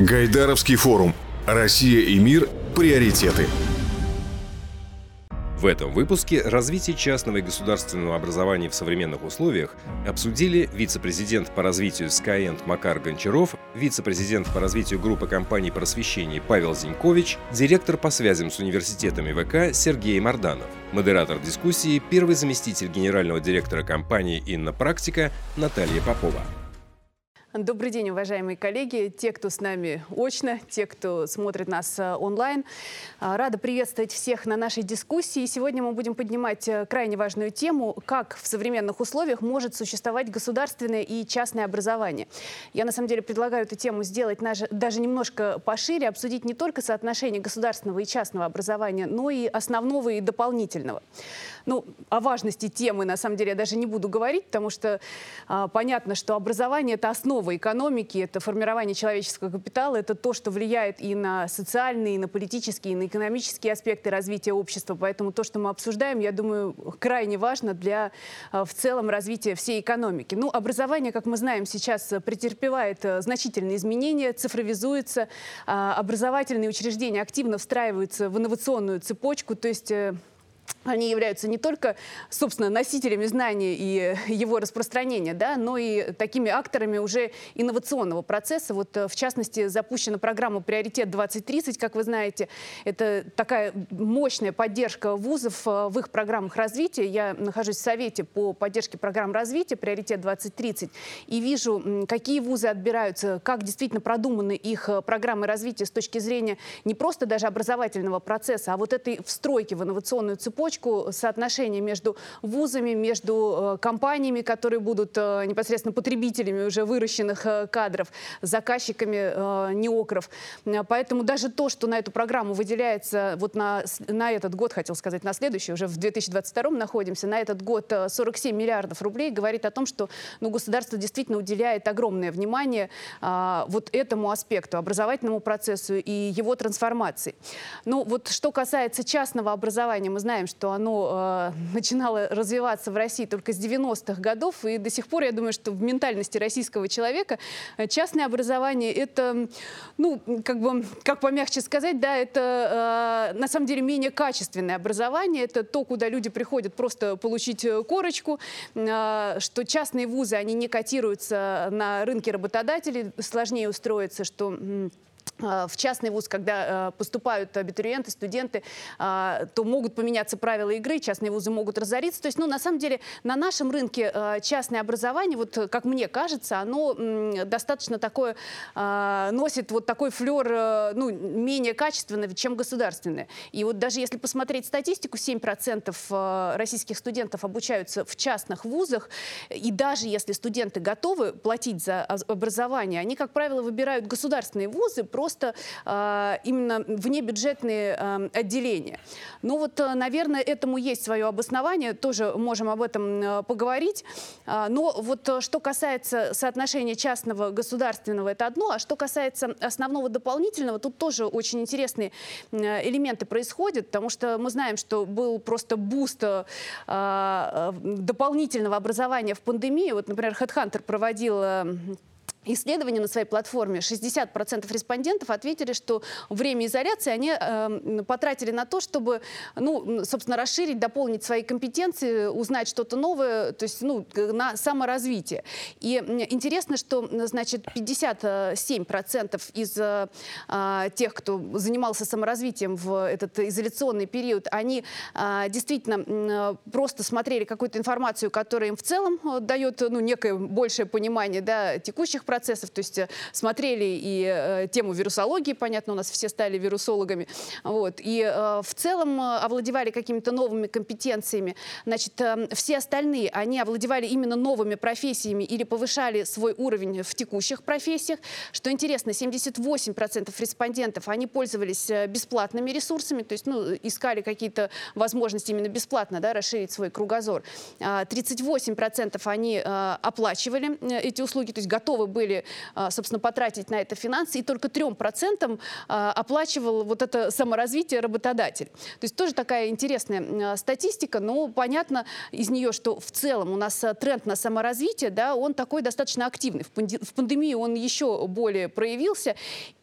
Гайдаровский форум. Россия и мир. Приоритеты. В этом выпуске развитие частного и государственного образования в современных условиях обсудили вице-президент по развитию Skyend Макар Гончаров, вице-президент по развитию группы компаний просвещения Павел Зинькович, директор по связям с университетами ВК Сергей Марданов. Модератор дискуссии – первый заместитель генерального директора компании «Инна Практика» Наталья Попова. Добрый день, уважаемые коллеги, те, кто с нами очно, те, кто смотрит нас э, онлайн. А, рада приветствовать всех на нашей дискуссии. Сегодня мы будем поднимать э, крайне важную тему, как в современных условиях может существовать государственное и частное образование. Я на самом деле предлагаю эту тему сделать даже немножко пошире, обсудить не только соотношение государственного и частного образования, но и основного и дополнительного. Ну, о важности темы, на самом деле, я даже не буду говорить, потому что а, понятно, что образование – это основа экономики, это формирование человеческого капитала, это то, что влияет и на социальные, и на политические, и на экономические аспекты развития общества. Поэтому то, что мы обсуждаем, я думаю, крайне важно для а, в целом развития всей экономики. Ну, образование, как мы знаем, сейчас претерпевает а, значительные изменения, цифровизуется, а, образовательные учреждения активно встраиваются в инновационную цепочку, то есть э, они являются не только, собственно, носителями знания и его распространения, да, но и такими акторами уже инновационного процесса. Вот, э, в частности, запущена программа «Приоритет 2030», как вы знаете. Это такая мощная поддержка вузов э, в их программах развития. Я нахожусь в Совете по поддержке программ развития «Приоритет 2030» и вижу, какие вузы отбираются, как действительно продуманы их э, программы развития с точки зрения не просто даже образовательного процесса, а вот этой встройки в инновационную цепочку цепочку соотношения между вузами, между э, компаниями, которые будут э, непосредственно потребителями уже выращенных э, кадров, заказчиками неокров. Поэтому даже то, что на эту программу выделяется вот на, на этот год, хотел сказать, на следующий, уже в 2022 находимся, на этот год 47 миллиардов рублей, говорит о том, что ну, государство действительно уделяет огромное внимание а, вот этому аспекту, образовательному процессу и его трансформации. Ну вот что касается частного образования, мы знаем, знаем, что оно э, начинало развиваться в России только с 90-х годов, и до сих пор, я думаю, что в ментальности российского человека э, частное образование – это, ну, как бы, как помягче сказать, да, это э, на самом деле менее качественное образование, это то, куда люди приходят просто получить э, корочку, э, что частные вузы, они не котируются на рынке работодателей, сложнее устроиться, что в частный вуз, когда а, поступают абитуриенты, студенты, а, то могут поменяться правила игры, частные вузы могут разориться. То есть, ну, на самом деле, на нашем рынке частное образование, вот как мне кажется, оно достаточно такое, носит вот такой флер, ну, менее качественный, чем государственное. И вот даже если посмотреть статистику, 7% российских студентов обучаются в частных вузах, и даже если студенты готовы платить за образование, они, как правило, выбирают государственные вузы, просто э, именно внебюджетные э, отделения. Ну вот, э, наверное, этому есть свое обоснование, тоже можем об этом э, поговорить. Э, но вот э, что касается соотношения частного государственного, это одно, а что касается основного дополнительного, тут тоже очень интересные элементы происходят, потому что мы знаем, что был просто boost э, э дополнительного образования в пандемии. Вот, например, HeadHunter проводил э, исследование на своей платформе 60% респондентов ответили, что время изоляции они э, потратили на то, чтобы, ну, собственно, расширить, дополнить свои компетенции, узнать что-то новое, то есть, ну, на саморазвитие. И интересно, что, значит, 57% из э, а, тех, кто занимался саморазвитием в этот изоляционный период, они э, действительно э, просто смотрели какую-то информацию, которая им в целом э, дает, ну, некое большее понимание, да, текущих процессов, то есть э, смотрели и э, тему вирусологии, понятно, у нас все стали вирусологами, вот, и э, в целом э, овладевали какими-то новыми компетенциями. Значит, э, все остальные, они овладевали именно новыми профессиями или повышали свой уровень в текущих профессиях. Что интересно, 78% респондентов, они пользовались э, бесплатными ресурсами, то есть, ну, искали какие-то возможности именно бесплатно, да, расширить свой кругозор. 38% а, они оплачивали эти услуги, то есть готовы были были, собственно, потратить на это финансы, и только 3% оплачивал вот это саморазвитие работодатель. То есть тоже такая интересная статистика, но понятно из нее, что в целом у нас тренд на саморазвитие, да, он такой достаточно активный. В пандемии он еще более проявился.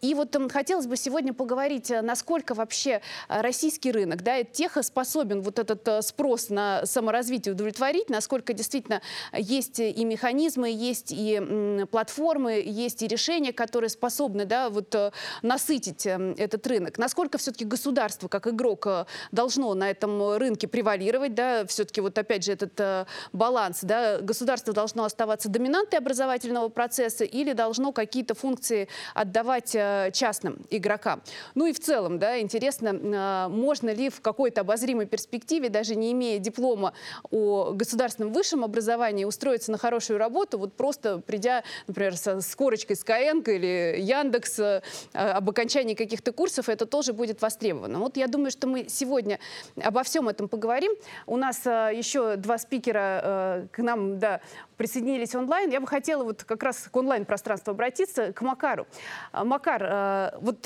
И вот хотелось бы сегодня поговорить, насколько вообще российский рынок, да, теха способен вот этот спрос на саморазвитие удовлетворить, насколько действительно есть и механизмы, есть и платформы, есть и решения, которые способны да, вот, э, насытить э, этот рынок. Насколько все-таки государство, как игрок, э, должно на этом рынке превалировать, да, все-таки вот опять же этот баланс, да, государство должно оставаться доминантой образовательного процесса или должно какие-то функции отдавать частным игрокам. Ну и в целом, да, интересно, можно ли в какой-то обозримой перспективе, даже не имея диплома о государственном высшем образовании, устроиться на хорошую работу, вот просто придя, например, со, с корочкой Skyeng или Яндекс э, об окончании каких-то курсов, это тоже будет востребовано. Вот я думаю, что мы сегодня обо всем этом поговорим. У нас э, еще два спикера э, к нам да, присоединились онлайн. Я бы хотела вот как раз к онлайн-пространству обратиться, к Макару. Макар, вот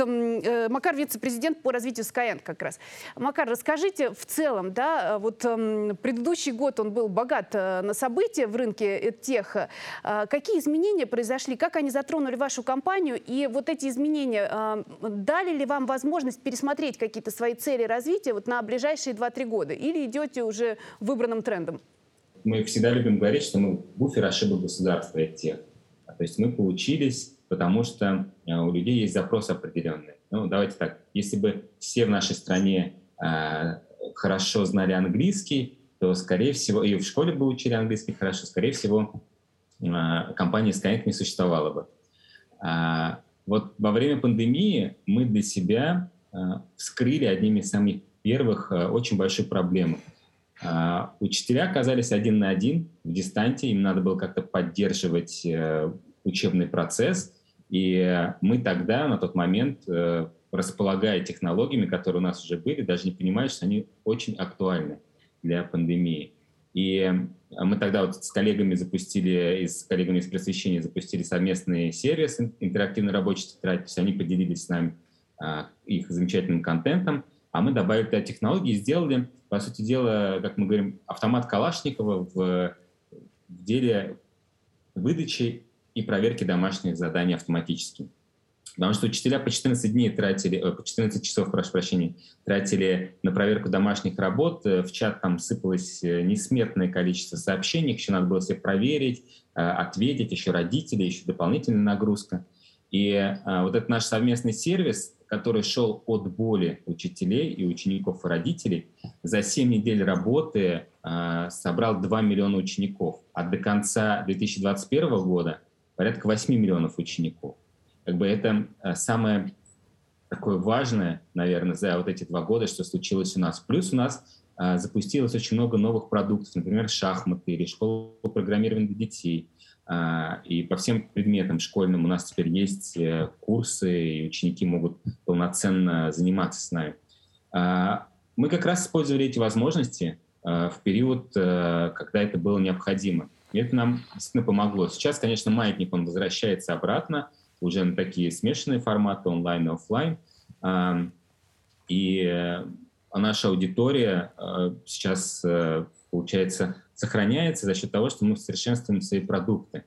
Макар вице-президент по развитию Skyeng как раз. Макар, расскажите в целом, да, вот предыдущий год он был богат на события в рынке тех. Какие изменения произошли, как они затронули вашу компанию, и вот эти изменения дали ли вам возможность пересмотреть какие-то свои цели развития вот на ближайшие 2-3 года, или идете уже выбранным трендом? Мы всегда любим говорить, что мы буфер ошибок государства и тех. То есть мы получились, потому что у людей есть запрос определенный. Ну, давайте так, если бы все в нашей стране э, хорошо знали английский, то, скорее всего, и в школе бы учили английский хорошо, скорее всего, э, компания Skyeng не существовала бы. А, вот во время пандемии мы для себя э, вскрыли одними из самых первых э, очень большую проблему. А, учителя оказались один на один в дистанте, им надо было как-то поддерживать учебный процесс, и мы тогда, на тот момент, располагая технологиями, которые у нас уже были, даже не понимая, что они очень актуальны для пандемии. И мы тогда вот с коллегами запустили, с коллегами из просвещения запустили совместный сервис интерактивной рабочей тетради, то есть они поделились с нами а, их замечательным контентом, а мы добавили туда технологии и сделали, по сути дела, как мы говорим, автомат Калашникова в, в деле выдачи и проверки домашних заданий автоматически. Потому что учителя по 14 дней тратили, э, по 14 часов, прошу прощения, тратили на проверку домашних работ. Э, в чат там сыпалось э, несметное количество сообщений, еще надо было все проверить, ответить, еще родители, еще дополнительная нагрузка. И вот этот наш совместный сервис, который шел от боли учителей и учеников и родителей, за 7 недель работы собрал 2 миллиона учеников, а до конца 2021 года порядка 8 миллионов учеников. Как бы это э, самое такое важное, наверное, за вот эти два года, что случилось у нас. Плюс у нас а, запустилось очень много новых продуктов, например, шахматы или школа программирования для детей. А, и по всем предметам школьным у нас теперь есть а, курсы, и ученики могут полноценно заниматься с нами. А, мы как раз использовали эти возможности а, в период, а, когда это было необходимо. И это нам действительно помогло. Сейчас, конечно, маятник, он возвращается обратно, уже на такие смешанные форматы онлайн и офлайн. И э, наша аудитория э, сейчас, э, получается, сохраняется за счет того, что мы совершенствуем свои продукты.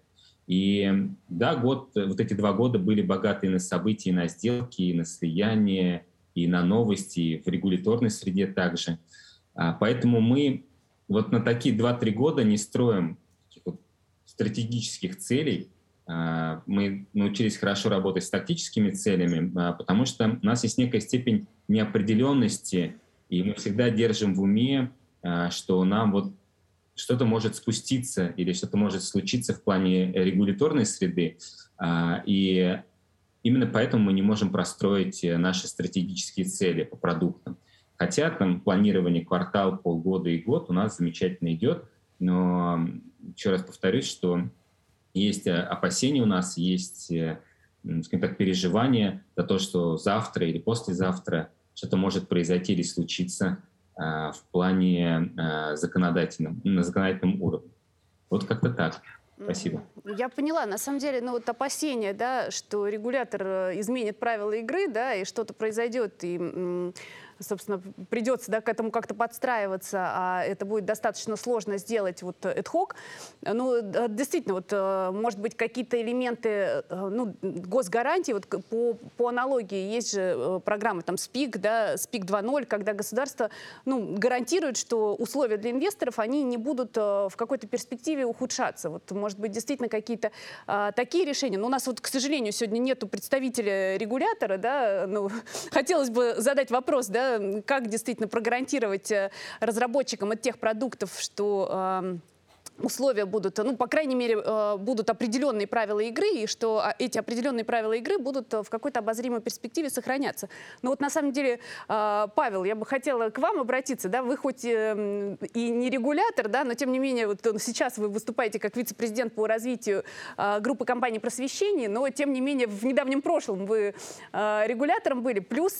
И да, год, вот эти два года были богаты на события, и на сделки, и на слияние, и на новости, и в регуляторной среде также. А, поэтому мы вот на такие два-три года не строим стратегических целей, а, мы научились хорошо работать с тактическими целями, а, потому что у нас есть некая степень неопределенности, и мы всегда держим в уме, что нам вот что-то может спуститься или что-то может случиться в плане регуляторной среды. И именно поэтому мы не можем простроить наши стратегические цели по продуктам. Хотя там планирование квартал, полгода и год у нас замечательно идет, но еще раз повторюсь, что есть э, опасения у нас, есть, э, скажем так, переживания за то, что завтра или послезавтра что-то может произойти или случиться э, в плане законодательном, на законодательном уровне. Вот как-то так. Спасибо. Я поняла. На самом деле, ну вот опасения, да, что регулятор э, изменит правила игры, да, и что-то произойдет, и собственно, придется да, к этому как-то подстраиваться, а это будет достаточно сложно сделать вот ad-hoc. Ну, действительно, вот, э, может быть, какие-то элементы э, ну, госгарантии, вот по, по аналогии есть же э, программы, там, СПИК, да, СПИК 2.0, когда государство, ну, гарантирует, что условия для инвесторов, они не будут в какой-то перспективе ухудшаться. Вот, может быть, действительно какие-то а, такие решения. Но у нас вот, к сожалению, сегодня нету представителя регулятора, да, ну, хотелось бы задать вопрос, да, как действительно прогарантировать э, разработчикам от тех продуктов, что условия будут, ну, по крайней мере, э, будут определенные правила игры, и что а, эти определенные правила игры будут э, в какой-то обозримой перспективе сохраняться. Но вот на самом деле, э, Павел, я бы хотела к вам обратиться, да, вы хоть и не регулятор, да, но тем не менее, вот сейчас вы выступаете как вице-президент по развитию группы компаний просвещения, но тем не менее в недавнем прошлом вы регулятором были, плюс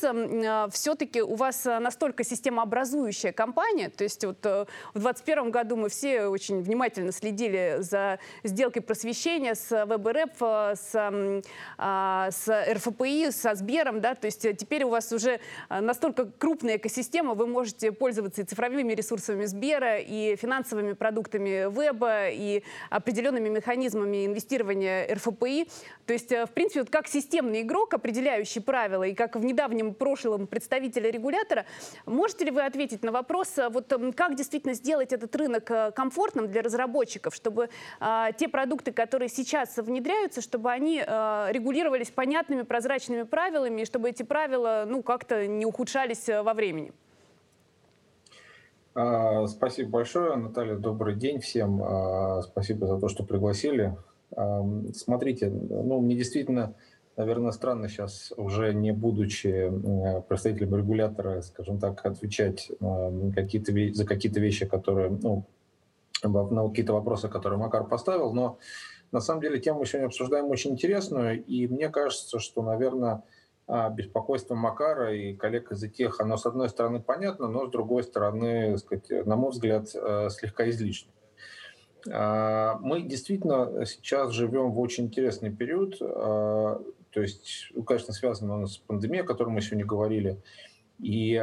все-таки у вас настолько системообразующая компания, то есть вот в 2021 году мы все очень внимательно внимательно следили за сделкой просвещения с ВБРФ, с, а, с РФПИ, со Сбером, да, то есть теперь у вас уже настолько крупная экосистема, вы можете пользоваться и цифровыми ресурсами Сбера, и финансовыми продуктами веба, и определенными механизмами инвестирования РФПИ. То есть, в принципе, вот как системный игрок, определяющий правила, и как в недавнем прошлом представителя регулятора, можете ли вы ответить на вопрос, вот как действительно сделать этот рынок э, комфортным для разработчиков, разработчиков, чтобы э, те продукты, которые сейчас внедряются, чтобы они э, регулировались понятными, прозрачными правилами, и чтобы эти правила ну, как-то не ухудшались э, во времени. А, спасибо большое, Наталья. Добрый день всем. Спасибо за то, что пригласили. Смотрите, ну, мне действительно, наверное, странно сейчас, уже не будучи представителем регулятора, скажем так, отвечать какие-то, за какие-то вещи, которые ну, на какие-то вопросы, которые Макар поставил, но на самом деле тему мы сегодня обсуждаем очень интересную, и мне кажется, что, наверное, а, беспокойство Макара и коллег из тех, оно с одной стороны понятно, но с другой стороны, сказать, на мой взгляд, э, слегка излишне. А, мы действительно сейчас живем в очень интересный период, а, то есть, ну, конечно, связано он с пандемией, о которой мы сегодня говорили, и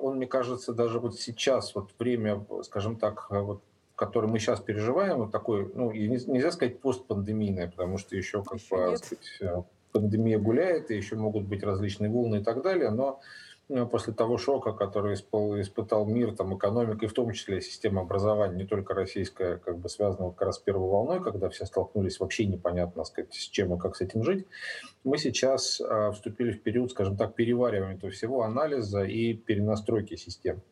он, мне кажется, даже вот сейчас, вот время, скажем так, вот который мы сейчас переживаем, вот такой, ну, нельзя сказать постпандемийное, потому что еще, как бы, сказать, э, пандемия гуляет, и еще могут быть различные волны и так далее, но ну, после того шока, который испытал мир, там, экономика и в том числе система образования, не только российская, как бы связана как раз с первой волной, когда все столкнулись вообще непонятно, сказать, с чем и как с этим жить, мы сейчас э, вступили в период, скажем так, переваривания этого всего, анализа и перенастройки систем.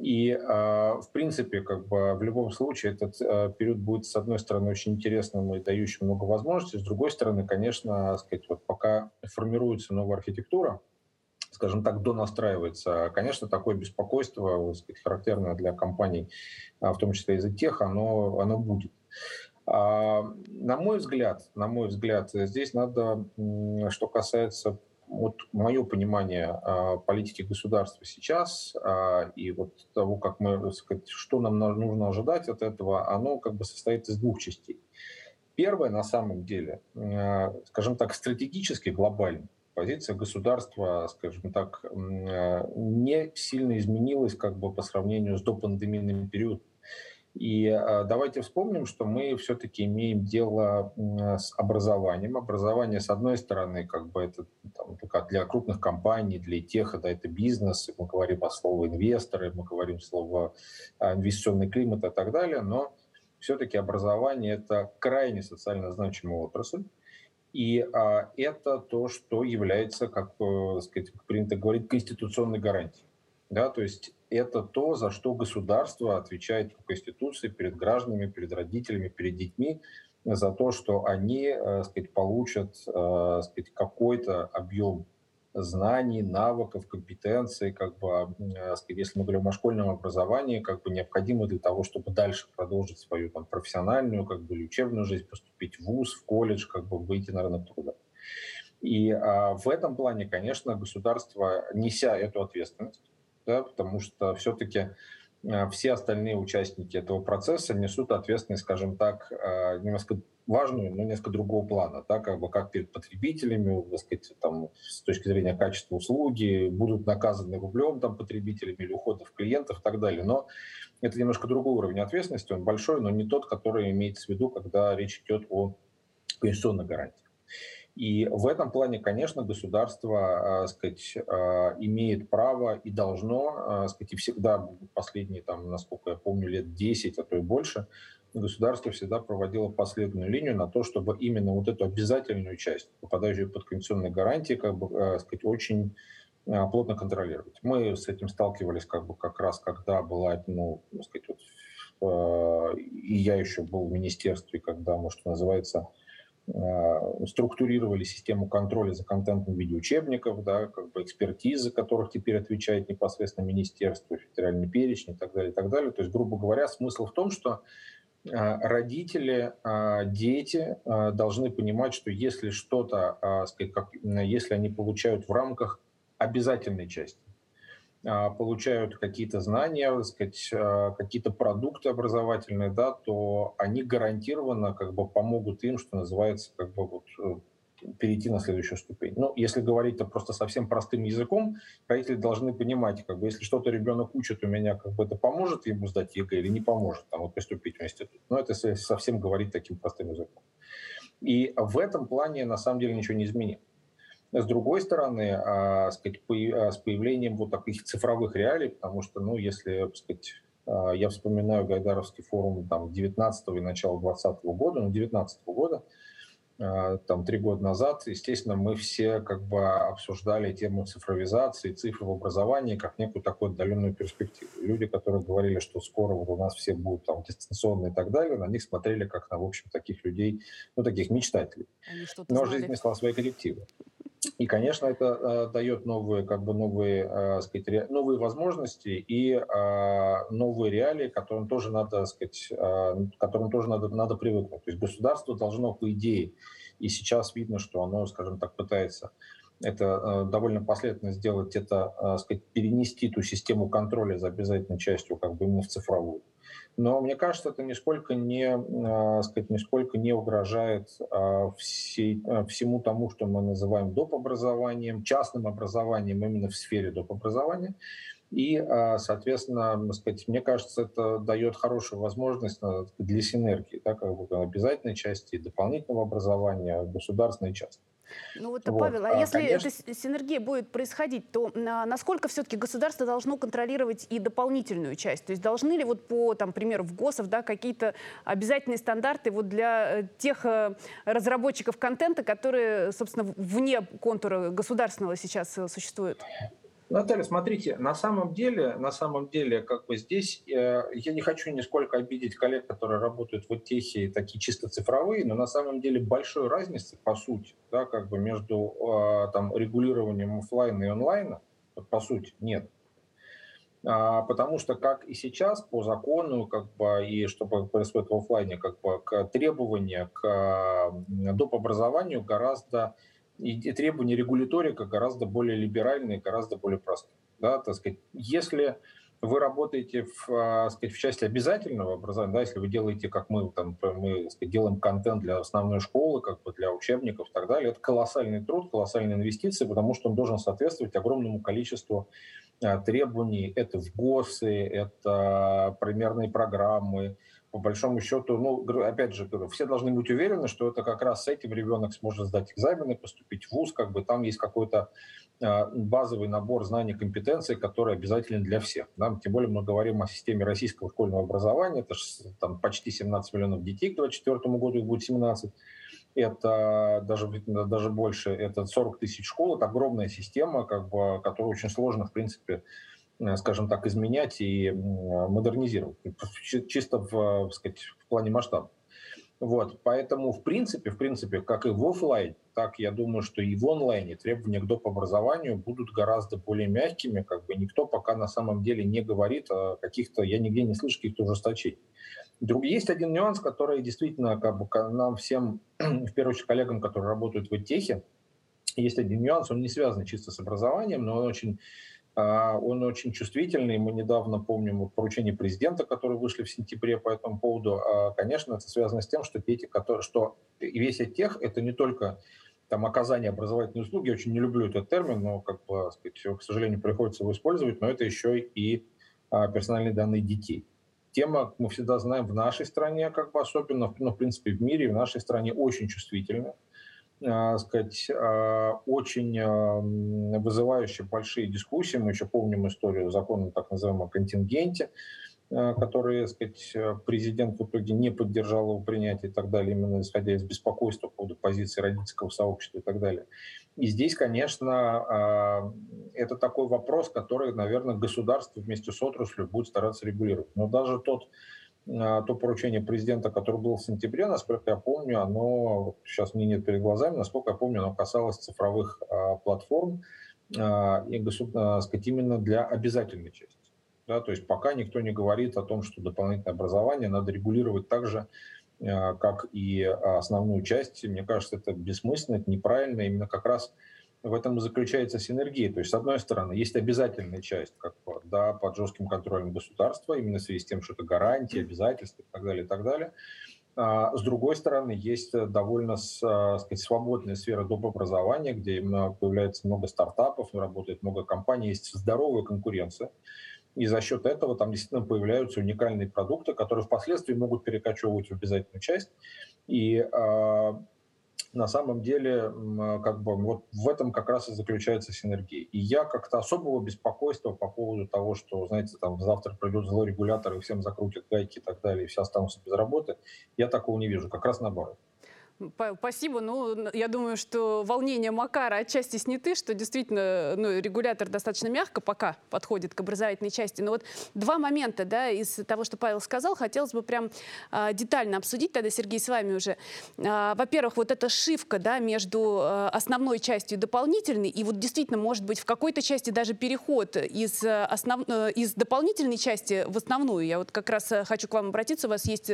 И, а, в принципе, как бы в любом случае этот а, период будет, с одной стороны, очень интересным и дающим много возможностей, с другой стороны, конечно, сказать, вот пока формируется новая архитектура, скажем так, донастраивается, конечно, такое беспокойство, сказать, характерное для компаний, а, в том числе из-за тех, оно, оно будет. На мой взгляд, на мой взгляд, здесь надо, что касается вот мое понимание а, политики государства сейчас а, и вот того, как мы, что нам нужно ожидать от этого, оно как бы состоит из двух частей. Первое, на самом деле, а, скажем так, стратегически глобально, позиция государства, скажем так, не сильно изменилась как бы по сравнению с допандемийным периодом. И а, давайте вспомним, что мы все-таки имеем дело с образованием. Образование, с одной стороны, как бы это там, для крупных компаний, для тех, да, это бизнес, мы говорим о слове инвесторы, мы говорим слово а, инвестиционный климат и так далее, но все-таки образование – это крайне социально значимая отрасль. И а, это то, что является, как, э, сказать, принято говорить, конституционной гарантией. Да, то есть это то, за что государство отвечает по Конституции перед гражданами, перед родителями, перед детьми, за то, что они э, сказать, получат э, сказать, какой-то объем знаний, навыков, компетенций, как бы, э, если мы говорим о школьном образовании, как бы необходимо для того, чтобы дальше продолжить свою там, профессиональную как бы, учебную жизнь, поступить в ВУЗ, в колледж, как бы выйти на рынок труда. И а, в этом плане, конечно, государство, неся эту ответственность, да, потому что все-таки все остальные участники этого процесса несут ответственность, скажем так, немножко важную, но несколько другого плана, да, как бы как перед потребителями, так сказать, там, с точки зрения качества услуги, будут наказаны рублем там, потребителями или уходов клиентов и так далее. Но это немножко другой уровень ответственности, он большой, но не тот, который имеется в виду, когда речь идет о конституционной гарантии. И в этом плане, конечно, государство, э, сказать, э, имеет право и должно, э, сказать, и всегда последние, там, насколько я помню, лет 10, а то и больше, государство всегда проводило последнюю линию на то, чтобы именно вот эту обязательную часть, попадающую под конституционные гарантии, как бы, сказать, очень плотно контролировать. Мы с этим сталкивались как бы как раз, когда была, ну, сказать, вот, и я еще был в министерстве, когда мы, что называется, структурировали систему контроля за контентом видеоучебников, да, как бы экспертизы, которых теперь отвечает непосредственно министерство, федеральный перечень и так далее, и так далее. То есть, грубо говоря, смысл в том, что а, родители, а, дети должны понимать, что если что-то, если они получают в рамках обязательной части, получают какие-то знания, сказать, какие-то продукты образовательные, да, то они гарантированно как бы помогут им, что называется, как бы вот э, перейти на следующую ступень. Ну, если говорить то просто совсем простым языком, родители должны понимать, как бы, если что-то ребенок учит у меня, как бы это поможет ему сдать ЕГЭ или не поможет там, вот, поступить в институт. Но это если совсем говорить таким простым языком. И в этом плане на самом деле ничего не изменилось. С другой стороны, а, сказать, по, а, с появлением вот таких цифровых реалий, потому что, ну, если, сказать, а, я вспоминаю Гайдаровский форум там, 19 и начала 20 года, ну, 19 года, Э, там три года назад, естественно, мы все как бы обсуждали тему цифровизации, цифры в образовании как некую такую отдаленную перспективу. Люди, которые говорили, что скоро вот у нас все будут там дистанционные и так далее, на них смотрели как на, в общем, таких людей, ну, таких мечтателей. Но знали. жизнь несла свои коррективы. И, конечно, это э, дает новые, как бы новые, э, сказать, новые возможности и э, новые реалии, которым тоже надо, сказать, э, которым тоже надо, надо привыкнуть. То есть государство должно, по идее, и сейчас видно, что оно, скажем так, пытается это э, довольно последовательно сделать, это, э, сказать, перенести ту систему контроля за обязательной частью как бы именно в цифровую. Но мне кажется, это нисколько не, э, сказать, нисколько не угрожает э, всей, э, всему тому, что мы называем доп. образованием, частным образованием именно в сфере доп. образования. И, соответственно, сказать, мне кажется, это дает хорошую возможность для синергии, да, как бы обязательной части дополнительного образования, государственной и частной. Ну вот, вот. Павел, а, а если конечно... эта синергия будет происходить, то а, насколько все-таки государство должно контролировать и дополнительную часть? То есть должны ли вот по, там, примеру, в ГОСов да, какие-то обязательные стандарты вот для э, тех э, разработчиков контента, которые, собственно, вне контура государственного сейчас э, существуют? Наталья, смотрите, на самом деле, на самом деле, как бы здесь э, я не хочу нисколько обидеть коллег, которые работают в техе, такие чисто цифровые, но на самом деле большой разницы, по сути, да, как бы между э, там, регулированием офлайна и онлайна, по сути, нет. А, потому что, как и сейчас, по закону, как бы, и что происходит в офлайне, как бы, к требования к доп. образованию гораздо и требования регуляторика гораздо более либеральные, гораздо более простые. Да, так сказать, если вы работаете в, а, сказать, в части обязательного образования, да, если вы делаете, как мы, там, мы сказать, делаем контент для основной школы, как бы для учебников и так далее, это колоссальный труд, колоссальные инвестиции, потому что он должен соответствовать огромному количеству а, требований. Это в ГОСы, это примерные программы, по большому счету, ну, опять же, все должны быть уверены, что это как раз с этим ребенок сможет сдать экзамены, поступить в ВУЗ, как бы там есть какой-то э, базовый набор знаний, компетенций, который обязателен для всех. Да? Тем более мы говорим о системе российского школьного образования, это же там почти 17 миллионов детей к 2024 году, их будет 17 это даже, даже больше, это 40 тысяч школ, это огромная система, как бы, которую очень сложно, в принципе, скажем так, изменять и модернизировать, чисто в, в, сказать, в плане масштаба. Вот, поэтому, в принципе, в принципе, как и в офлайн, так я думаю, что и в онлайне требования к доп. образованию будут гораздо более мягкими. Как бы никто пока на самом деле не говорит о каких-то, я нигде не слышу каких-то ужесточений. Друг, есть один нюанс, который действительно как бы нам всем, в первую очередь коллегам, которые работают в техе, есть один нюанс, он не связан чисто с образованием, но он очень он очень чувствительный. Мы недавно помним поручение президента, которые вышли в сентябре по этому поводу. А, конечно, это связано с тем, что дети, которые, что весь тех это не только там оказание образовательной услуги, я очень не люблю этот термин, но, как бы, сказать, к сожалению, приходится его использовать, но это еще и а, персональные данные детей. Тема, мы всегда знаем, в нашей стране, как бы особенно, ну, в принципе, в мире, в нашей стране очень чувствительна, э, сказать, э, очень э, вызывающая большие дискуссии. Мы еще помним историю закона так называемого контингенте, Э, которые, так сказать, президент в итоге не поддержал его принятия и так далее, именно исходя из беспокойства по поводу позиции родительского сообщества и так далее. И здесь, конечно, а, это такой вопрос, который, наверное, государство вместе с отраслью будет стараться регулировать. Но даже тот а, то поручение президента, которое было в сентябре, насколько я помню, оно, сейчас мне нет перед глазами, насколько я помню, оно касалось цифровых а, платформ и, сказать, именно для обязательной части. Да, то есть пока никто не говорит о том, что дополнительное образование надо регулировать так же, как и основную часть. Мне кажется, это бессмысленно, это неправильно. Именно как раз в этом и заключается синергия. То есть, с одной стороны, есть обязательная часть, как да, под жестким контролем государства, именно в связи с тем, что это гарантии, обязательства и так далее, и так далее. А с другой стороны, есть довольно сказать, свободная сфера доп. образования, где появляется много стартапов, работает много компаний, есть здоровая конкуренция. И за счет этого там действительно появляются уникальные продукты, которые впоследствии могут перекочевывать в обязательную часть. И э, на самом деле, как бы, вот в этом как раз и заключается синергия. И я как-то особого беспокойства по поводу того, что, знаете, там завтра придет злой регулятор и всем закрутят гайки и так далее, и все останутся без работы, я такого не вижу. Как раз наоборот. Спасибо. Ну, я думаю, что волнения Макара отчасти сняты, что действительно ну, регулятор достаточно мягко пока подходит к образовательной части. Но вот два момента да, из того, что Павел сказал, хотелось бы прям а, детально обсудить. Тогда, Сергей, с вами уже. А, во-первых, вот эта шивка да, между а, основной частью и дополнительной, и вот действительно, может быть, в какой-то части даже переход из, а, основ... Э, из дополнительной части в основную. Я вот как раз э, хочу к вам обратиться. У вас есть,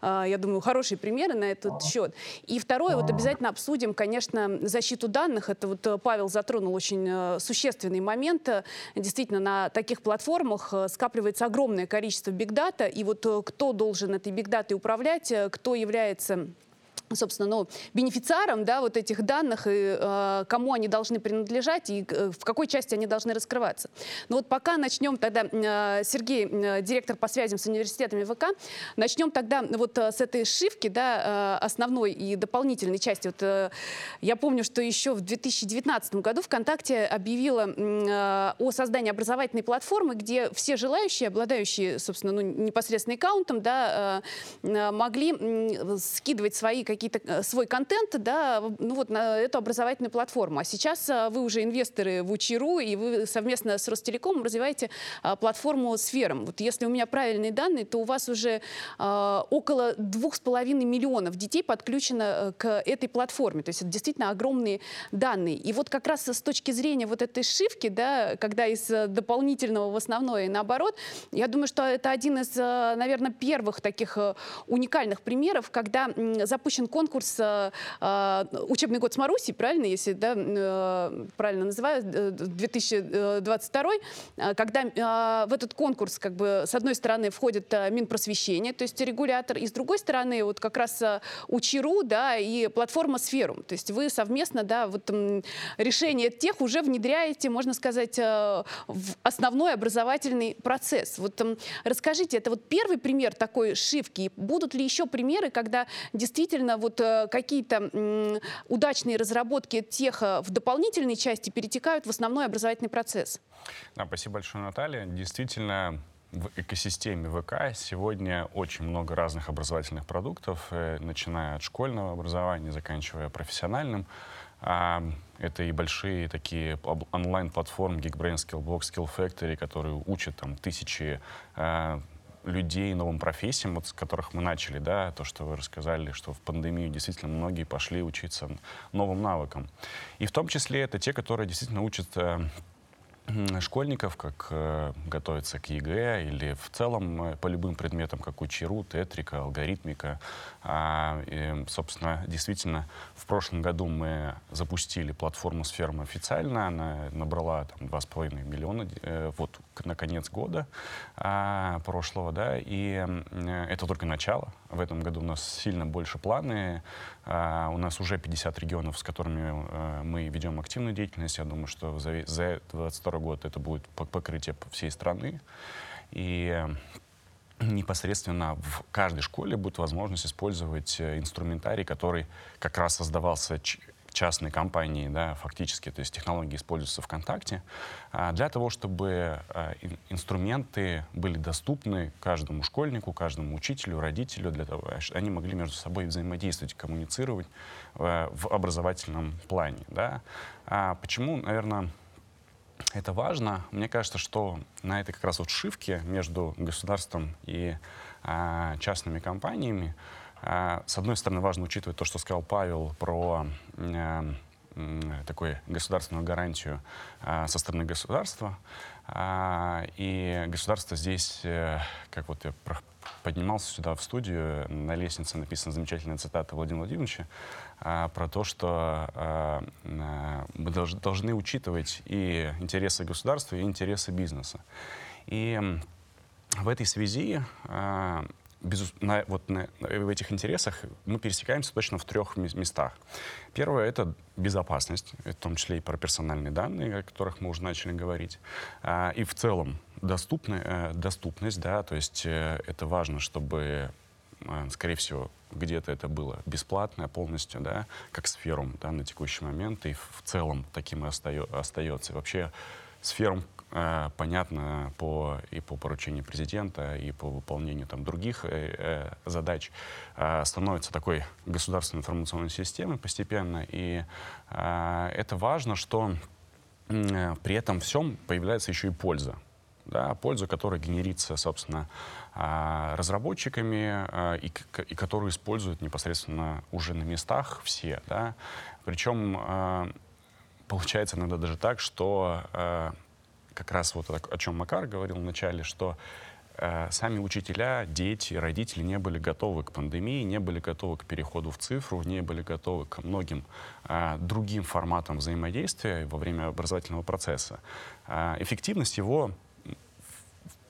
а, я думаю, хорошие примеры на этот счет. И второе, вот обязательно обсудим, конечно, защиту данных. Это вот э, Павел затронул очень э, существенный момент. Действительно, на таких платформах э, скапливается огромное количество бигдата, и вот кто должен этой бигдатой управлять, кто является собственно, ну, бенефициаром да, вот этих данных, и э, кому они должны принадлежать, и э, в какой части они должны раскрываться. Но вот пока начнем тогда, э, Сергей, э, директор по связям с университетами ВК, начнем тогда вот э, с этой шивки, да, э, основной и дополнительной части. Вот, э, я помню, что еще в 2019 году ВКонтакте объявила э, о создании образовательной платформы, где все желающие, обладающие, собственно, ну, непосредственно аккаунтом, да, э, э могли э, скидывать свои какие какие-то э, свой контент, да, ну вот на эту образовательную платформу. А сейчас э, вы уже инвесторы в Учиру, и вы совместно с Ростелекомом развиваете а, платформу Сфером. Вот если у меня правильные данные, то у вас уже а, около двух с половиной миллионов детей подключено к этой платформе. То есть это действительно огромные данные. И вот как раз с точки зрения вот этой шивки, да, когда из дополнительного в основное и наоборот, я думаю, что это один из, наверное, первых таких уникальных примеров, когда запущен конкурс э, э, «Учебный год с Марусей», правильно, если да, э, правильно называю, 2022, когда в этот конкурс как бы с одной стороны входит Минпросвещение, то есть регулятор, и с другой стороны вот как раз Учиру, да, и платформа Сферум. То есть вы совместно, да, вот решение тех уже внедряете, можно сказать, в основной образовательный процесс. Вот расскажите, это вот первый пример такой шивки. Будут ли еще примеры, когда действительно вот э, какие-то удачные разработки теха в дополнительной части перетекают в основной образовательный процесс? Да, спасибо большое, Наталья. Действительно, в экосистеме ВК сегодня очень много разных образовательных продуктов, э, начиная от школьного образования, заканчивая профессиональным. А, это и большие такие онлайн-платформы GeekBrains, Skillbox, SkillFactory, которые учат там тысячи э, людей новым профессиям, вот с которых мы начали, да, то, что вы рассказали, что в пандемию действительно многие пошли учиться новым навыкам. И в том числе это те, которые действительно учат школьников, как э, готовиться к ЕГЭ или в целом э, по любым предметам, как Учи.ру, Тетрика, Алгоритмика. А, и, собственно, действительно, в прошлом году мы запустили платформу «Сферма» официально. Она набрала там 2,5 миллиона э, вот на конец года а, прошлого. Да, и э, это только начало. В этом году у нас сильно больше планы. А, у нас уже 50 регионов, с которыми а, мы ведем активную деятельность. Я думаю, что за, за 2022 год это будет покрытие всей страны. И непосредственно в каждой школе будет возможность использовать э, инструментарий, который как раз создавался частной компании, да, фактически, то есть технологии используются ВКонтакте, а, для того, чтобы а, инструменты были доступны каждому школьнику, каждому учителю, родителю, для того, чтобы они могли между собой взаимодействовать, коммуницировать а, в образовательном плане. Да. А почему, наверное, это важно. Мне кажется, что на этой как раз вот шивке между государством и частными компаниями с одной стороны, важно учитывать то, что сказал Павел про э, такую государственную гарантию а, со стороны государства. А, и государство здесь, э, как вот я поднимался сюда в студию, на лестнице написана замечательная цитата Владимира Владимировича про то, что мы должны учитывать и интересы государства, и интересы бизнеса. И в этой связи без, на, вот на, в этих интересах мы пересекаемся точно в трех местах. Первое — это безопасность, в том числе и про персональные данные, о которых мы уже начали говорить. А, и в целом доступны, э, доступность, да, то есть э, это важно, чтобы, э, скорее всего, где-то это было бесплатное полностью, да, как сферум да, на текущий момент, и в целом таким и остается. Вообще сферум Э, понятно по, и по поручению президента, и по выполнению там, других э, э, задач, э, становится такой государственной информационной системой постепенно. И э, это важно, что э, при этом всем появляется еще и польза. Да, польза, которая генерится, собственно, э, разработчиками э, и, и которую используют непосредственно уже на местах все. Да. Причем э, получается иногда даже так, что э, как раз вот о чем Макар говорил вначале, что э, сами учителя, дети, родители не были готовы к пандемии, не были готовы к переходу в цифру, не были готовы к многим э, другим форматам взаимодействия во время образовательного процесса. Э, эффективность его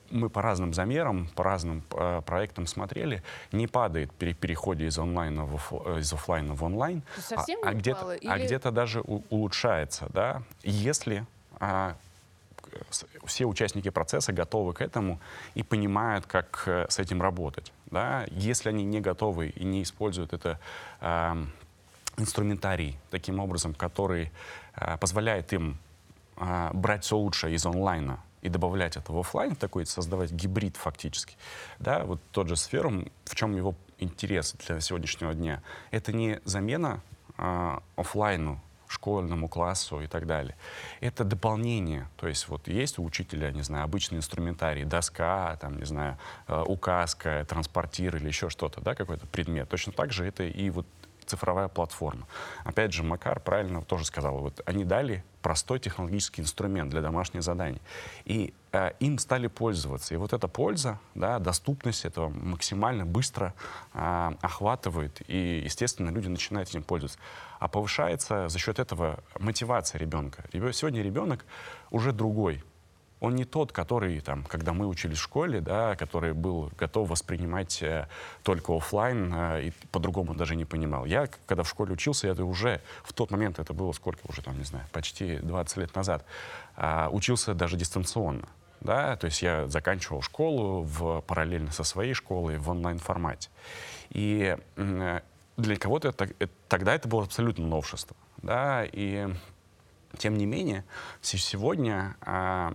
мы по разным замерам, по разным э, проектам смотрели, не падает при переходе из онлайна в, из офлайна в онлайн, а, а где-то или... а где-то даже у, улучшается, да, если а, все участники процесса готовы к этому и понимают, как э, с этим работать. Да? Если они не готовы и не используют это э, инструментарий таким образом, который э, позволяет им э, брать все лучшее из онлайна и добавлять это в офлайн, такой создавать гибрид фактически. Да, вот тот же сферум, в чем его интерес для сегодняшнего дня? Это не замена э, офлайну школьному классу и так далее. Это дополнение. То есть вот есть у учителя, не знаю, обычный инструментарий, доска, там, не знаю, э, указка, транспортир или еще что-то, да, какой-то предмет. Точно так же это и вот цифровая платформа. Опять же, Макар правильно тоже сказал, вот они дали простой технологический инструмент для домашних заданий. И э, им стали пользоваться. И вот эта польза, да, доступность этого максимально быстро э, охватывает. И, естественно, люди начинают этим пользоваться. А повышается за счет этого мотивация ребенка. Сегодня ребенок уже другой он не тот, который, там, когда мы учились в школе, да, который был готов воспринимать э, только офлайн э, и по-другому даже не понимал. Я, когда в школе учился, это уже в тот момент, это было сколько уже, там, не знаю, почти 20 лет назад, э, учился даже дистанционно. Да, то есть я заканчивал школу в, параллельно со своей школой в онлайн-формате. И э, для кого-то это, это, тогда это было абсолютно новшество. Да, и тем не менее, сегодня э,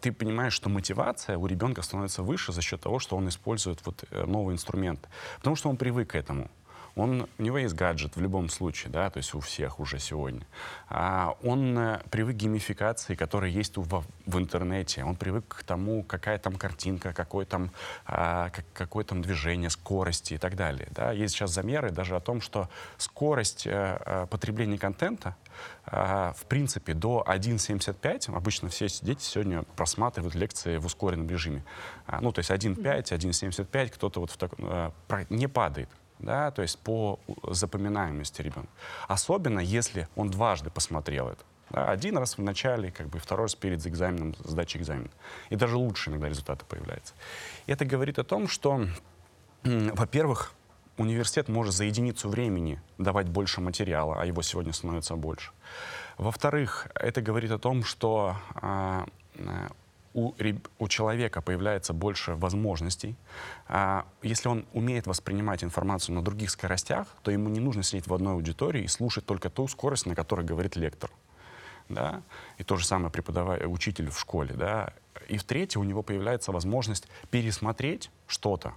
ты понимаешь, что мотивация у ребенка становится выше за счет того, что он использует вот э, новый инструмент. Потому что он привык к этому. он, у него есть гаджет в любом случае, да, то есть у всех уже сегодня. А он э, привык к геймификации, которая есть в, в интернете. Он привык к тому, какая там картинка, какое там, а, как, какое там движение, скорости и так далее. Да. Есть сейчас замеры даже о том, что скорость а, а, потребления контента в принципе, до 1.75, обычно все дети сегодня просматривают лекции в ускоренном режиме. А, ну, то есть 1.5, 1.75, кто-то вот в так, а, не падает да, то есть по запоминаемости ребенка. Особенно, если он дважды посмотрел это. Да, один раз в начале, как бы второй раз перед экзаменом, сдачей экзамена. И даже лучше иногда результаты появляются. И это говорит о том, что, во-первых, университет может за единицу времени давать больше материала, а его сегодня становится больше. Во-вторых, это говорит о том, что а, у, у человека появляется больше возможностей. А, если он умеет воспринимать информацию на других скоростях, то ему не нужно сидеть в одной аудитории и слушать только ту скорость, на которой говорит лектор. Да? И то же самое преподаватель, учитель в школе. Да? И в-третьих, у него появляется возможность пересмотреть что-то,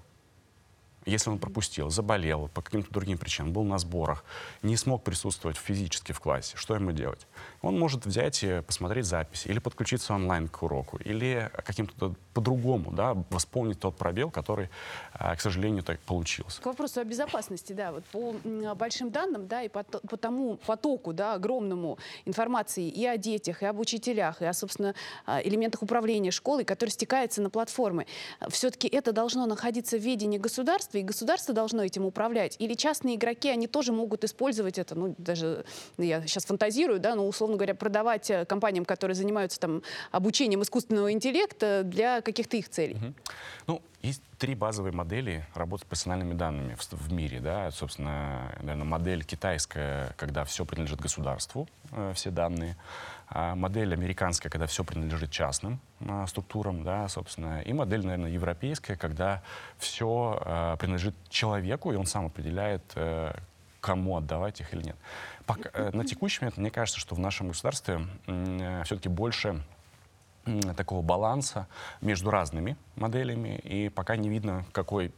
если он пропустил, заболел по каким-то другим причинам, был на сборах, не смог присутствовать физически в классе, что ему делать? Он может взять и посмотреть запись, или подключиться онлайн к уроку, или каким-то по-другому да, восполнить тот пробел, который, а, к сожалению, так получился. К вопросу о безопасности, да, вот по большим данным, да, и по, по тому потоку, да, огромному информации и о детях, и об учителях, и о, собственно, а, элементах управления школой, который стекается на платформы, все-таки это должно находиться в ведении государства, государства, и государство должно этим управлять? Или частные игроки, они тоже могут использовать это, ну, даже, ну, я сейчас фантазирую, да, но, условно говоря, продавать э, компаниям, которые занимаются там обучением искусственного интеллекта для каких-то их целей? Угу. Ну, есть три базовые модели работы с персональными данными в, в мире. Да? Собственно, наверное, модель китайская, когда все принадлежит государству, э, все данные. А модель американская, когда все принадлежит частным э, структурам, да, собственно. И модель, наверное, европейская, когда все э, принадлежит человеку, и он сам определяет, э, кому отдавать их или нет. Пока, э, на текущий момент, мне кажется, что в нашем государстве э, все-таки больше такого баланса между разными моделями, и пока не видно, какой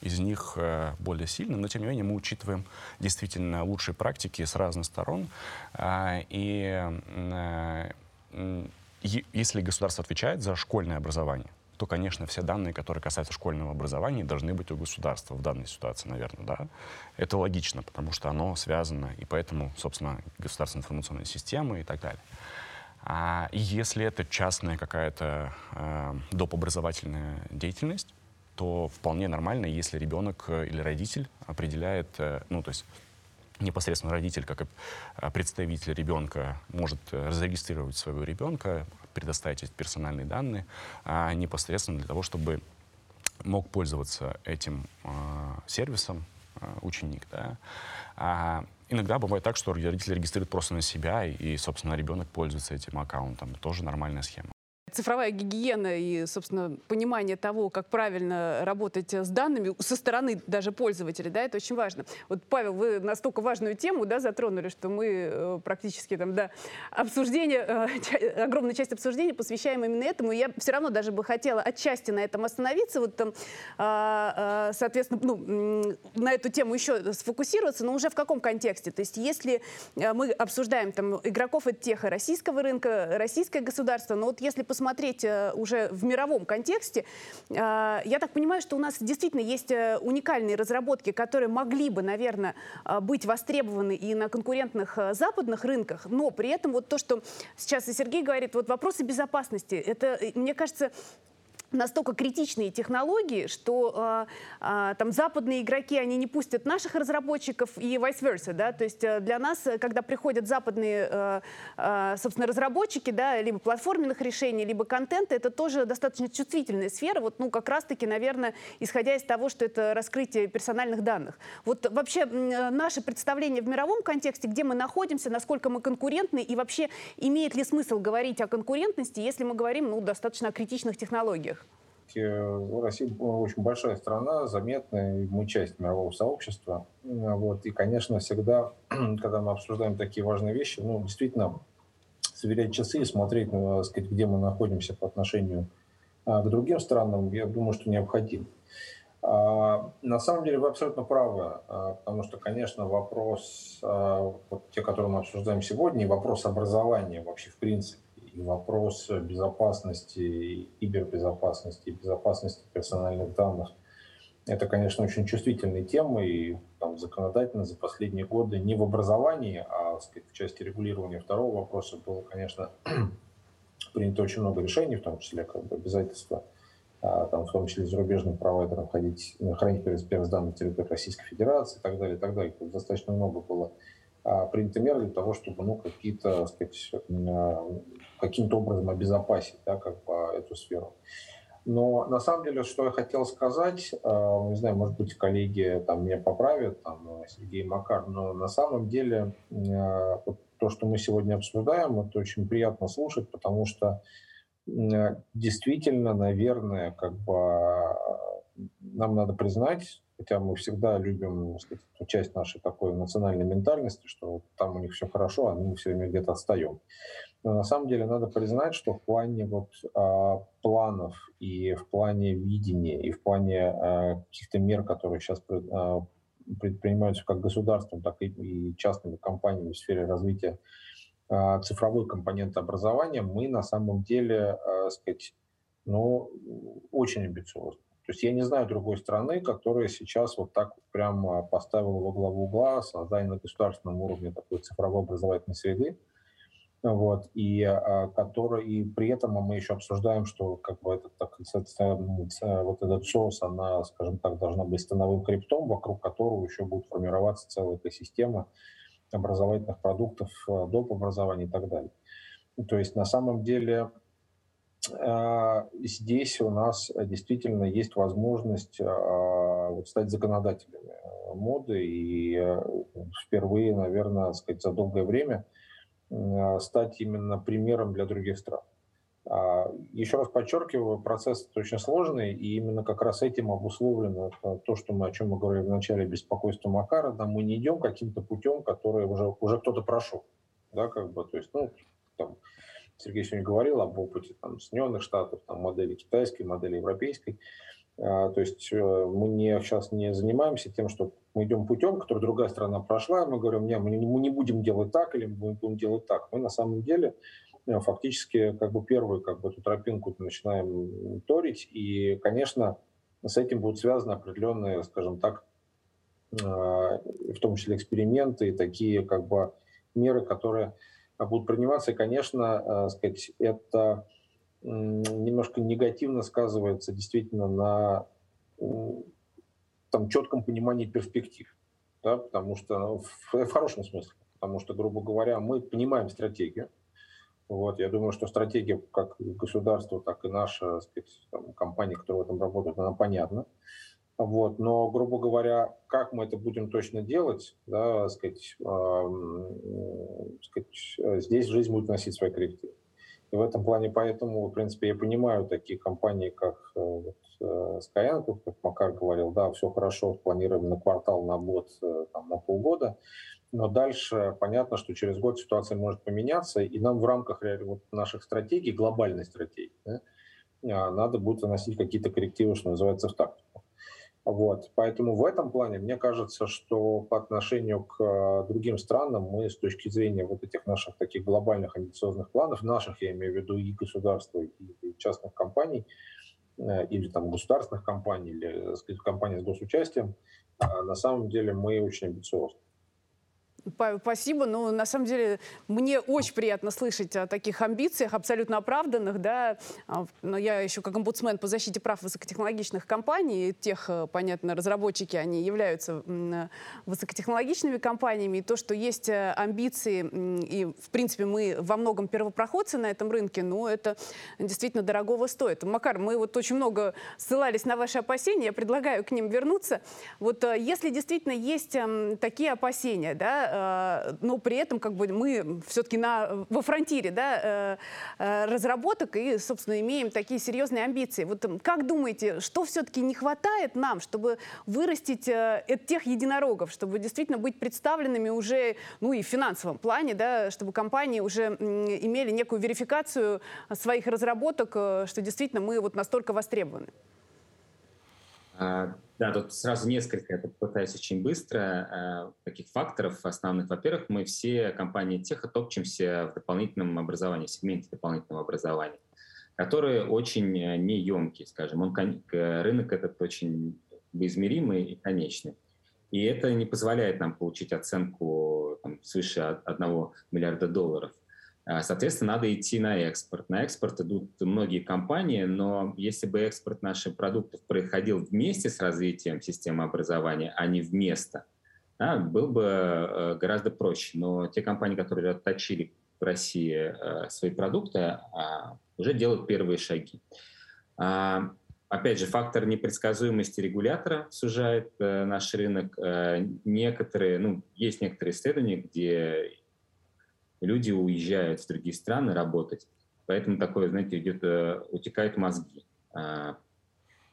из них э, более сильным, но тем не менее мы учитываем действительно лучшие практики с разных сторон. А, и э, если государство отвечает за школьное образование, то, конечно, все данные, которые касаются школьного образования, должны быть у государства в данной ситуации, наверное, да. Это логично, потому что оно связано, и поэтому, собственно, государственная информационная система и так далее. А если это частная какая-то э, допобразовательная деятельность, то вполне нормально, если ребенок э, или родитель определяет, э, ну, то есть непосредственно родитель, как э, представитель ребенка, может зарегистрировать своего ребенка, предоставить эти персональные данные, а непосредственно для того, чтобы мог пользоваться этим э, сервисом э, ученик. Да? А иногда бывает так, что родители регистрируют просто на себя, и, и собственно, ребенок пользуется этим аккаунтом. Тоже нормальная схема цифровая гигиена и, собственно, понимание того, как правильно работать с данными со стороны даже пользователя, да, это очень важно. Вот, Павел, вы настолько важную тему, да, затронули, что мы э, практически там, да, обсуждение, э, огромную часть обсуждения посвящаем именно этому. И я все равно даже бы хотела отчасти на этом остановиться, вот там, э, соответственно, ну, на эту тему еще сфокусироваться, но уже в каком контексте? То есть если э, мы обсуждаем там игроков от теха российского рынка, российское государство, но вот если посмотреть смотреть э, уже в мировом контексте, э, я так понимаю, что у нас действительно есть э, уникальные разработки, которые могли бы, наверное, быть востребованы и на конкурентных западных рынках, но при этом вот то, что сейчас и Сергей говорит, вот вопросы безопасности, это, мне кажется, настолько критичные технологии, что э, э, там западные игроки, они не пустят наших разработчиков и vice versa, да, то есть э, для нас, когда приходят западные, э, э, собственно, разработчики, да, либо платформенных решений, либо контента, это тоже достаточно чувствительная сфера, вот, ну, как раз-таки, наверное, исходя из того, что это раскрытие персональных данных. Вот вообще э, наше представление в мировом контексте, где мы находимся, насколько мы конкурентны, и вообще имеет ли смысл говорить о конкурентности, если мы говорим, ну, достаточно о критичных технологиях? Россия очень большая страна, заметная, мы часть мирового сообщества. Вот. И, конечно, всегда, когда мы обсуждаем такие важные вещи, ну, действительно, сверять часы и смотреть, ну, сказать, где мы находимся по отношению а, к другим странам, я думаю, что необходимо. А, на самом деле вы абсолютно правы, а, потому что, конечно, вопрос, вот те, которые мы обсуждаем сегодня, и вопрос образования вообще в принципе, вопрос безопасности, кибербезопасности, безопасности персональных данных, это, конечно, очень чувствительные темы, и там, законодательно за последние годы не в образовании, а сказать, в части регулирования второго вопроса было, конечно, принято очень много решений, в том числе как бы обязательства а, там, в том числе зарубежным провайдерам ходить, хранить перс данные на территории Российской Федерации и так далее, и так далее. Тут достаточно много было а, принято мер для того, чтобы ну, какие-то, сказать, а, каким-то образом обезопасить да, как бы, эту сферу. Но на самом деле, что я хотел сказать, не знаю, может быть, коллеги там меня поправят, там, Сергей Макар, но на самом деле вот то, что мы сегодня обсуждаем, это очень приятно слушать, потому что действительно, наверное, как бы нам надо признать, хотя мы всегда любим сказать, часть нашей такой национальной ментальности, что там у них все хорошо, а мы все время где-то отстаем. Но на самом деле надо признать, что в плане вот, а, планов и в плане видения и в плане а, каких-то мер, которые сейчас а, предпринимаются как государством, так и, и частными компаниями в сфере развития а, цифровой компонент образования, мы на самом деле, э, сказать, ну, очень амбициозны. То есть я не знаю другой страны, которая сейчас вот так прямо поставила во главу угла создание на государственном уровне такой цифровой образовательной среды, вот, и, а, который, и при этом мы еще обсуждаем, что как бы этот, так, вот этот соус, она, скажем так, должна быть становым криптом, вокруг которого еще будет формироваться целая экосистема образовательных продуктов, э, доп. образования и так далее. То есть на самом деле здесь у нас действительно есть возможность э, стать законодателями моды и впервые, наверное, сказать, за долгое время стать именно примером для других стран. А, еще раз подчеркиваю, процесс очень сложный, и именно как раз этим обусловлено то, что мы, о чем мы говорили в начале, беспокойство Макара, да, мы не идем каким-то путем, который уже, уже кто-то прошел. Да, как бы, то есть, ну, Сергей сегодня говорил об опыте там, Соединенных Штатов, там, модели китайской, модели европейской. А, то есть э, мы не, сейчас не занимаемся тем, что мы идем путем, который другая страна прошла, и мы говорим, не, мы не, мы не будем делать так или мы будем делать так. Мы на самом деле Э, фактически как бы первую как бы эту тропинку начинаем торить. И, конечно, с этим будут связаны определенные, скажем так, э, в том числе эксперименты и такие как бы меры, которые будут приниматься. И, конечно, э, сказать, это немножко негативно сказывается действительно на там, четком понимании перспектив. Да, потому что ну, в, в хорошем смысле. Потому что, грубо говоря, мы понимаем стратегию, вот, я думаю, что стратегия как государства, так и наша сказать, там, компания, которая в этом работает, она понятна. Вот, но, грубо говоря, как мы это будем точно делать, да, сказать, э, сказать, здесь жизнь будет носить свои коррективы. И в этом плане поэтому, в принципе, я понимаю такие компании, как э, вот, э, Skyeng, как Макар говорил, да, все хорошо, планируем на квартал, на год, э, там, на полгода, но дальше понятно, что через год ситуация может поменяться, и нам в рамках вот наших стратегий, глобальной стратегии, да, а, надо будет вносить какие-то коррективы, что называется, в тактику. Вот. Поэтому в этом плане мне кажется, что по отношению к а, другим странам мы с точки зрения вот этих наших таких глобальных амбициозных планов, наших, я имею в виду и государства, и частных компаний, э, или там государственных компаний, или сказать, компаний с госучастием, на самом деле мы очень амбициозны. Спасибо. Ну, на самом деле, мне очень приятно слышать о таких амбициях, абсолютно оправданных, да. А, но я еще как омбудсмен по защите прав высокотехнологичных компаний, тех, э, понятно, разработчики, они являются высокотехнологичными компаниями. И то, что есть э, амбиции, и, в принципе, мы во многом первопроходцы на этом рынке, ну, это действительно дорогого стоит. Макар, мы вот очень много ссылались на ваши опасения, я предлагаю к ним вернуться. Вот э, если действительно есть эм, такие опасения, да, Э, но при этом как бы мы все-таки на, во фронтире да, э, э, разработок и, собственно, имеем такие серьезные амбиции. Вот как думаете, что все-таки не хватает нам, чтобы вырастить тех единорогов, чтобы действительно быть представленными уже, ну и в финансовом плане, да, чтобы компании уже имели некую верификацию своих разработок, что действительно мы вот настолько востребованы? Да, тут сразу несколько, я попытаюсь очень быстро, э, таких факторов основных. Во-первых, мы все компании теха топчемся в дополнительном образовании, в сегменте дополнительного образования, которые очень э, неемкие, скажем. Он, рынок этот очень измеримый и конечный. И это не позволяет нам получить оценку там, свыше 1 миллиарда долларов. А, соответственно, надо идти на экспорт. На экспорт идут многие компании, но если бы экспорт наших продуктов происходил вместе с развитием системы образования, а не вместо, да, был бы э, гораздо проще. Но те компании, которые отточили в России э, свои продукты, а, уже делают первые шаги. А, опять же, фактор непредсказуемости регулятора сужает э, наш рынок. Некоторые, ну, есть некоторые исследования, где люди уезжают в другие страны работать, поэтому такое, знаете, идет, э, утекают мозги. А,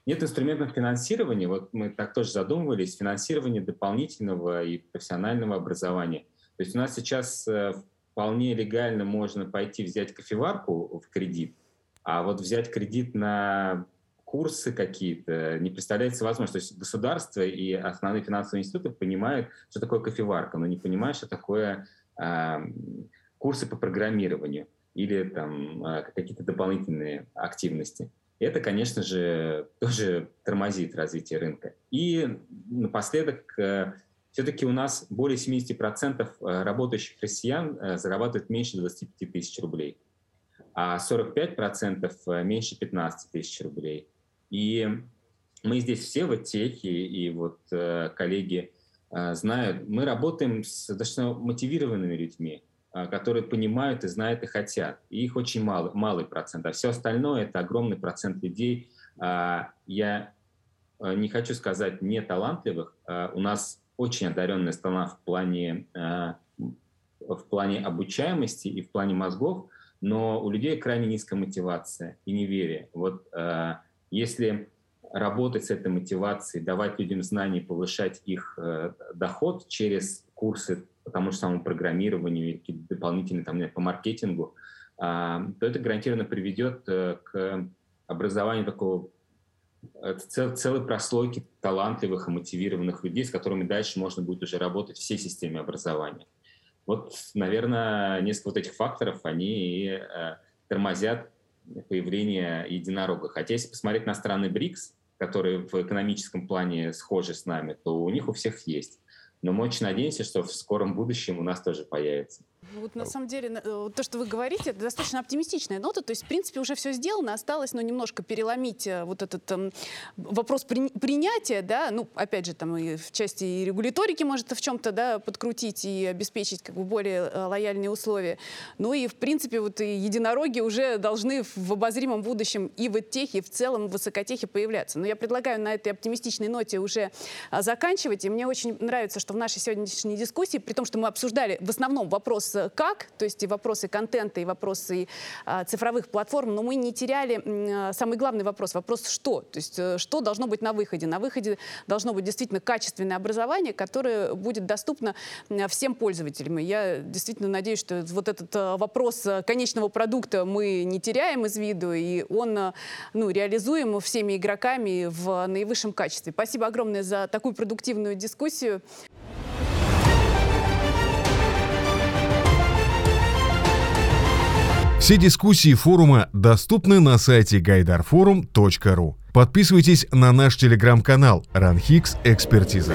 нет инструментов финансирования, вот мы так тоже задумывались, финансирование дополнительного и профессионального образования. То есть у нас сейчас э, вполне легально можно пойти взять кофеварку в кредит, а вот взять кредит на курсы какие-то не представляется возможным. То есть государство и основные финансовые институты понимают, что такое кофеварка, но не понимают, что такое курсы по программированию или там а, какие-то дополнительные активности. Это, конечно же, тоже тормозит развитие рынка. И напоследок, э, все-таки у нас более 70% э, работающих россиян э, зарабатывают меньше 25 тысяч рублей, а 45% меньше 15 тысяч рублей. И мы здесь все в техе, и вот коллеги знают, мы работаем с достаточно мотивированными людьми. А, которые понимают и знают и хотят. И их очень мало, малый процент. А все остальное – это огромный процент людей. А, я а, не хочу сказать не талантливых. У нас очень одаренная страна в плане, в плане обучаемости и в плане мозгов, но у людей крайне низкая мотивация и неверие. Вот если работать с этой мотивацией, давать людям знания, повышать их э, доход через курсы по тому же самому программированию какие-то дополнительные там, по маркетингу, а, то это гарантированно приведет э, к образованию такого э, цел, целой прослойки талантливых и мотивированных людей, с которыми дальше можно будет уже работать всей системе образования. Вот, наверное, несколько вот этих факторов, они э, тормозят появление единорога. Хотя если посмотреть на страны БРИКС, которые в экономическом плане схожи с нами, то у них у всех есть. Но мы очень надеемся, что в скором будущем у нас тоже появится. Вот на самом деле э, то, что вы говорите, это достаточно оптимистичная нота. То есть, в принципе, уже все сделано, осталось, ну, немножко переломить э, вот этот э, вопрос при, принятия, да, ну, опять же, там и в части и регуляторики может в чем-то, да, подкрутить и обеспечить как бы более э, лояльные условия. Ну и, в принципе, вот и единороги уже должны в обозримом будущем и в техе, и в целом в высокотехе появляться. Но я предлагаю на этой оптимистичной ноте уже а, заканчивать. И мне очень нравится, что в нашей сегодняшней дискуссии, при том, что мы обсуждали в основном вопрос как, то есть и вопросы контента, и вопросы а, цифровых платформ, но мы не теряли а, самый главный вопрос, вопрос что, то есть э, что должно быть на выходе. На выходе должно быть действительно качественное образование, которое будет доступно всем пользователям. Я действительно надеюсь, что вот этот э, вопрос э, конечного продукта мы не теряем из виду, и он ну, реализуем всеми игроками в наивысшем качестве. Спасибо огромное за такую продуктивную дискуссию. Все дискуссии форума доступны на сайте gaidarforum.ru. Подписывайтесь на наш телеграм-канал «Ранхикс Экспертиза».